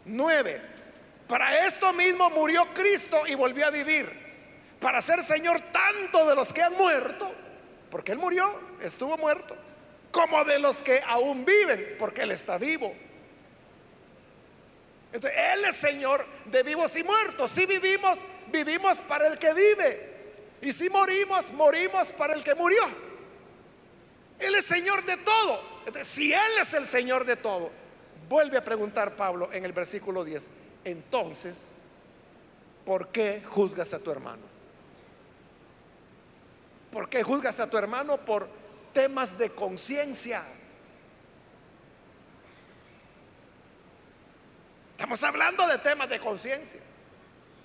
Speaker 1: Nueve. Para esto mismo murió Cristo y volvió a vivir. Para ser Señor tanto de los que han muerto, porque Él murió, estuvo muerto, como de los que aún viven, porque Él está vivo. Entonces, Él es Señor de vivos y muertos. Si vivimos, vivimos para el que vive. Y si morimos, morimos para el que murió. Él es Señor de todo. Entonces, si Él es el Señor de todo, vuelve a preguntar Pablo en el versículo 10. Entonces, ¿por qué juzgas a tu hermano? ¿Por qué juzgas a tu hermano por temas de conciencia? Estamos hablando de temas de conciencia.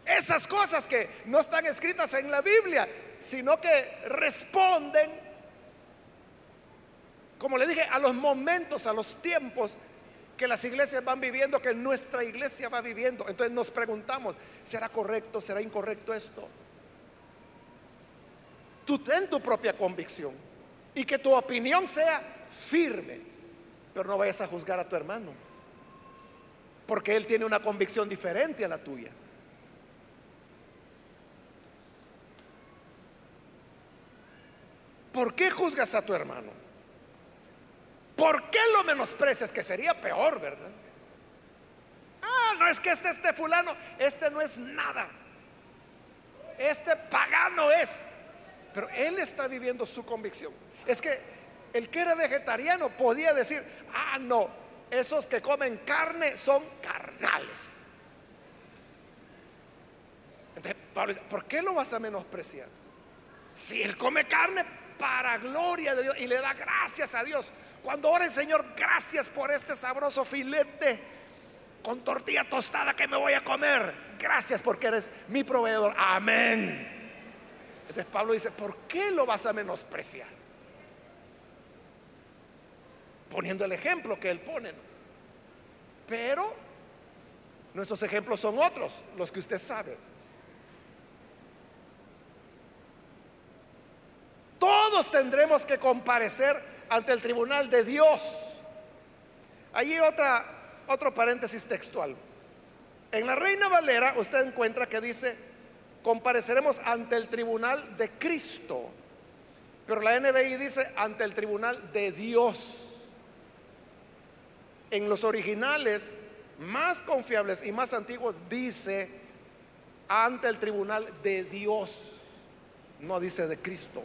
Speaker 1: Esas cosas que no están escritas en la Biblia, sino que responden, como le dije, a los momentos, a los tiempos que las iglesias van viviendo, que nuestra iglesia va viviendo. Entonces nos preguntamos, ¿será correcto, será incorrecto esto? Tú ten tu propia convicción y que tu opinión sea firme, pero no vayas a juzgar a tu hermano porque Él tiene una convicción diferente a la tuya. ¿Por qué juzgas a tu hermano? ¿Por qué lo menosprecias? Que sería peor, ¿verdad? Ah, no es que este, este fulano, este no es nada. Este pagano es. Pero él está viviendo su convicción. Es que el que era vegetariano podía decir, ah, no, esos que comen carne son carnales. Entonces, ¿por qué lo vas a menospreciar? Si él come carne para gloria de Dios y le da gracias a Dios. Cuando ore, Señor, gracias por este sabroso filete con tortilla tostada que me voy a comer. Gracias porque eres mi proveedor. Amén. Entonces Pablo dice, ¿por qué lo vas a menospreciar? Poniendo el ejemplo que él pone. Pero nuestros ejemplos son otros, los que usted sabe. Todos tendremos que comparecer ante el tribunal de Dios. Allí otra, otro paréntesis textual. En la Reina Valera usted encuentra que dice, compareceremos ante el tribunal de Cristo. Pero la NBI dice ante el tribunal de Dios. En los originales más confiables y más antiguos dice ante el tribunal de Dios. No dice de Cristo.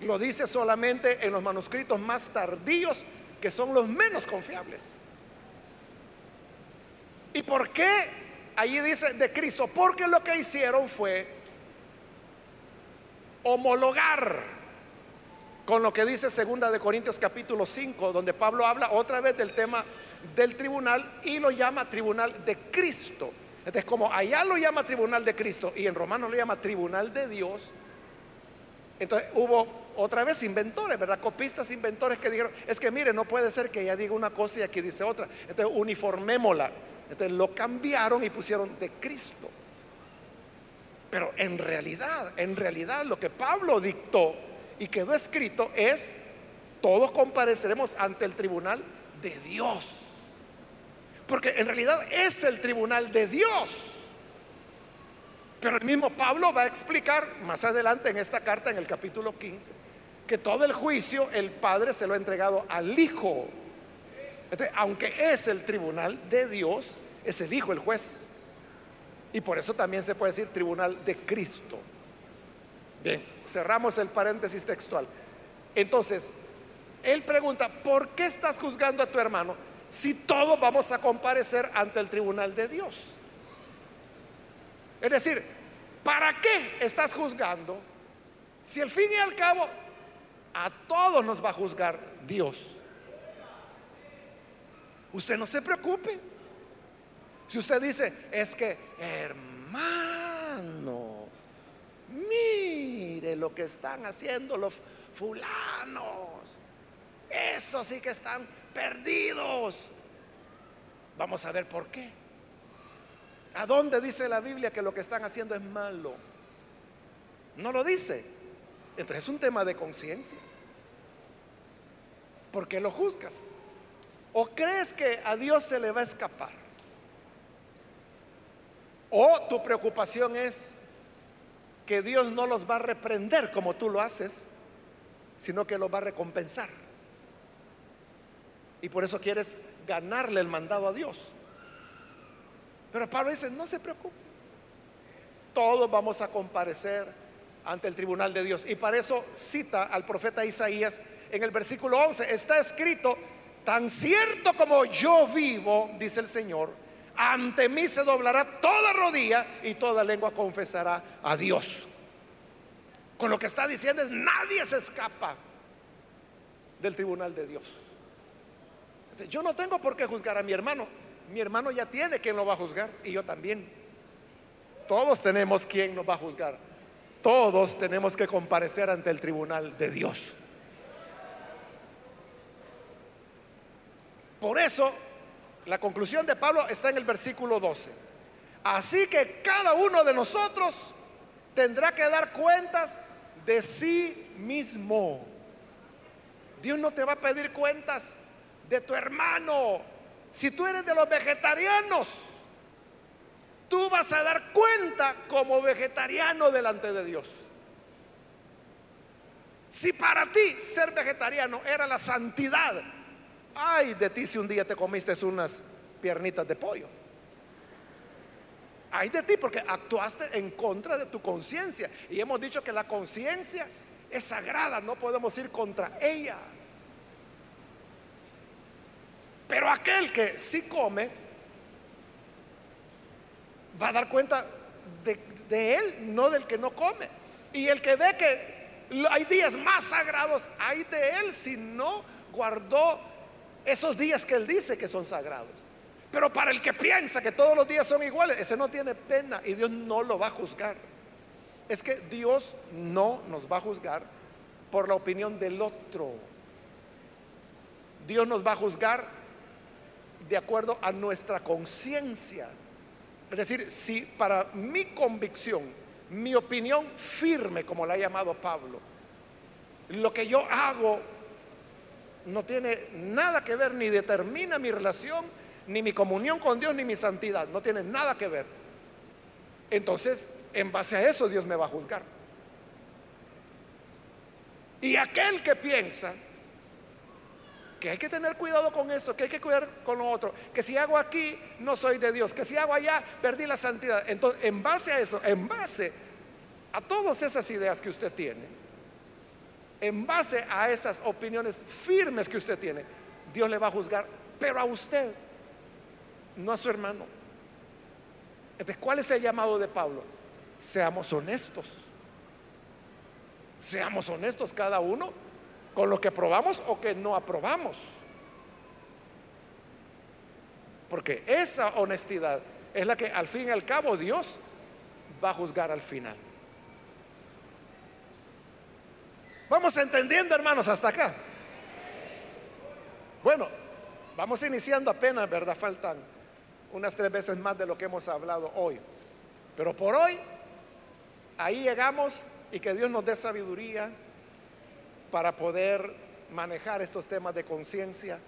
Speaker 1: Lo dice solamente en los manuscritos más tardíos, que son los menos confiables. ¿Y por qué allí dice de Cristo? Porque lo que hicieron fue homologar con lo que dice segunda de Corintios capítulo 5, donde Pablo habla otra vez del tema del tribunal y lo llama tribunal de Cristo. Entonces, como allá lo llama tribunal de Cristo y en Romano lo llama tribunal de Dios, entonces hubo otra vez inventores, ¿verdad? Copistas inventores que dijeron, es que mire, no puede ser que ella diga una cosa y aquí dice otra. Entonces uniformémosla. Entonces lo cambiaron y pusieron de Cristo. Pero en realidad, en realidad lo que Pablo dictó y quedó escrito es, todos compareceremos ante el tribunal de Dios. Porque en realidad es el tribunal de Dios. Pero el mismo Pablo va a explicar más adelante en esta carta, en el capítulo 15, que todo el juicio el Padre se lo ha entregado al Hijo. aunque es el tribunal de Dios, es el Hijo el juez. Y por eso también se puede decir tribunal de Cristo. Bien, cerramos el paréntesis textual. Entonces, él pregunta, ¿por qué estás juzgando a tu hermano si todos vamos a comparecer ante el tribunal de Dios? Es decir, ¿para qué estás juzgando si al fin y al cabo a todos nos va a juzgar Dios? Usted no se preocupe. Si usted dice, es que, hermano, mire lo que están haciendo los fulanos. Eso sí que están perdidos. Vamos a ver por qué. ¿A dónde dice la Biblia que lo que están haciendo es malo? No lo dice. Entonces es un tema de conciencia. ¿Por qué lo juzgas? ¿O crees que a Dios se le va a escapar? ¿O tu preocupación es que Dios no los va a reprender como tú lo haces, sino que los va a recompensar? Y por eso quieres ganarle el mandado a Dios. Pero Pablo dice, no se preocupe. Todos vamos a comparecer ante el tribunal de Dios. Y para eso cita al profeta Isaías en el versículo 11. Está escrito, tan cierto como yo vivo, dice el Señor, ante mí se doblará toda rodilla y toda lengua confesará a Dios. Con lo que está diciendo es, nadie se escapa del tribunal de Dios. Yo no tengo por qué juzgar a mi hermano mi hermano ya tiene quien lo va a juzgar y yo también. Todos tenemos quien nos va a juzgar. Todos tenemos que comparecer ante el tribunal de Dios. Por eso, la conclusión de Pablo está en el versículo 12. Así que cada uno de nosotros tendrá que dar cuentas de sí mismo. Dios no te va a pedir cuentas de tu hermano, si tú eres de los vegetarianos, tú vas a dar cuenta como vegetariano delante de Dios. Si para ti ser vegetariano era la santidad, ay de ti si un día te comiste unas piernitas de pollo. Ay de ti porque actuaste en contra de tu conciencia. Y hemos dicho que la conciencia es sagrada, no podemos ir contra ella. Pero aquel que sí come va a dar cuenta de, él, no del que no come. Y el que ve que hay días más sagrados, hay de él si no guardó esos días que él dice que son sagrados. Pero para el que piensa que todos los días son iguales, ese no tiene pena y Dios no lo va a juzgar. Es que Dios no nos va a juzgar por la opinión del otro. Dios nos va a juzgar de acuerdo a nuestra conciencia. Es decir, si para mi convicción, mi opinión firme, como la ha llamado Pablo, lo que yo hago no tiene nada que ver, ni determina mi relación, ni mi comunión con Dios, ni mi santidad, no tiene nada que ver. Entonces, en base a eso Dios me va a juzgar. Y aquel que piensa que hay que tener cuidado con eso, que hay que cuidar con lo otro, que si hago aquí no soy de Dios, que si hago allá perdí la santidad. Entonces, en base a eso, en base a todas esas ideas que usted tiene, en base a esas opiniones firmes que usted tiene, Dios le va a juzgar, pero a usted, no a su hermano. Entonces, ¿cuál es el llamado de Pablo? Seamos honestos. Seamos honestos cada uno con lo que aprobamos o que no aprobamos. Porque esa honestidad es la que al fin y al cabo Dios va a juzgar al final. Vamos entendiendo, hermanos, hasta acá. Bueno, vamos iniciando apenas, ¿verdad? Faltan unas tres veces más de lo que hemos hablado hoy. Pero por hoy, ahí llegamos y que Dios nos dé sabiduría para poder manejar estos temas de conciencia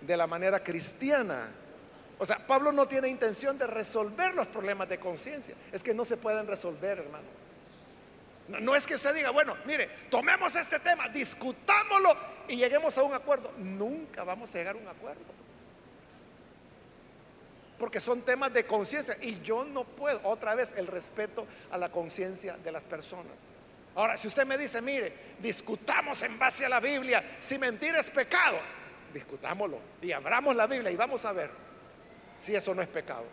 Speaker 1: de la manera cristiana. O sea, Pablo no tiene intención de resolver los problemas de conciencia. Es que no se pueden resolver, hermano. No, es que usted diga, bueno, mire, tomemos este tema, discutámoslo y lleguemos a un acuerdo. Nunca vamos a llegar a un acuerdo. Porque son temas de conciencia y yo no puedo, otra vez, el respeto a la conciencia de las personas. Ahora, si usted me dice, mire, discutamos en base a la Biblia, si mentir es pecado, discutámoslo y abramos la Biblia y vamos a ver si eso no es pecado.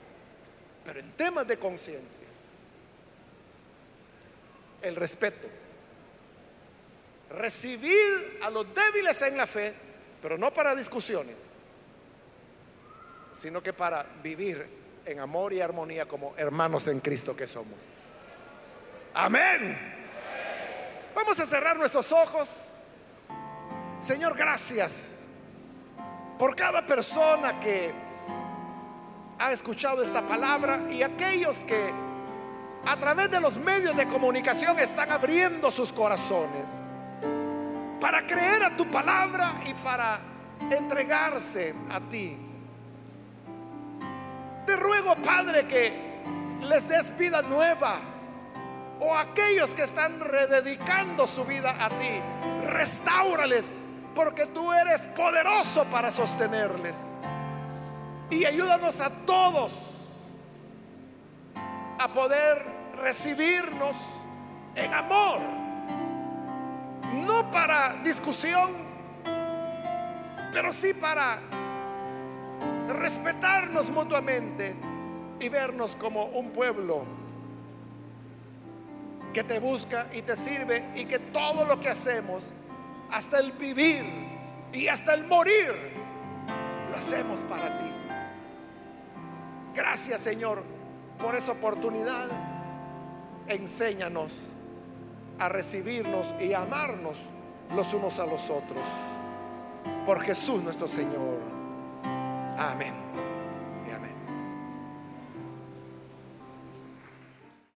Speaker 1: Pero en temas de conciencia, el respeto, recibir a los débiles en la fe, pero no para discusiones, sino que para vivir en amor y armonía como hermanos en Cristo que somos. Amén. Vamos a cerrar nuestros ojos. Señor, gracias por cada persona que ha escuchado esta palabra y aquellos que a través de los medios de comunicación están abriendo sus corazones para creer a tu palabra y para entregarse a ti. Te ruego, Padre, que les des vida nueva o aquellos que están rededicando su vida a ti, restaurales porque tú eres poderoso para sostenerles. Y ayúdanos a todos a poder recibirnos en amor, no para discusión, pero sí para respetarnos mutuamente y vernos como un pueblo que te busca y te sirve y que todo lo que hacemos, hasta el vivir y hasta el morir, lo hacemos para ti. Gracias Señor por esa oportunidad. Enséñanos a recibirnos y a amarnos los unos a los otros. Por Jesús nuestro Señor. Amén.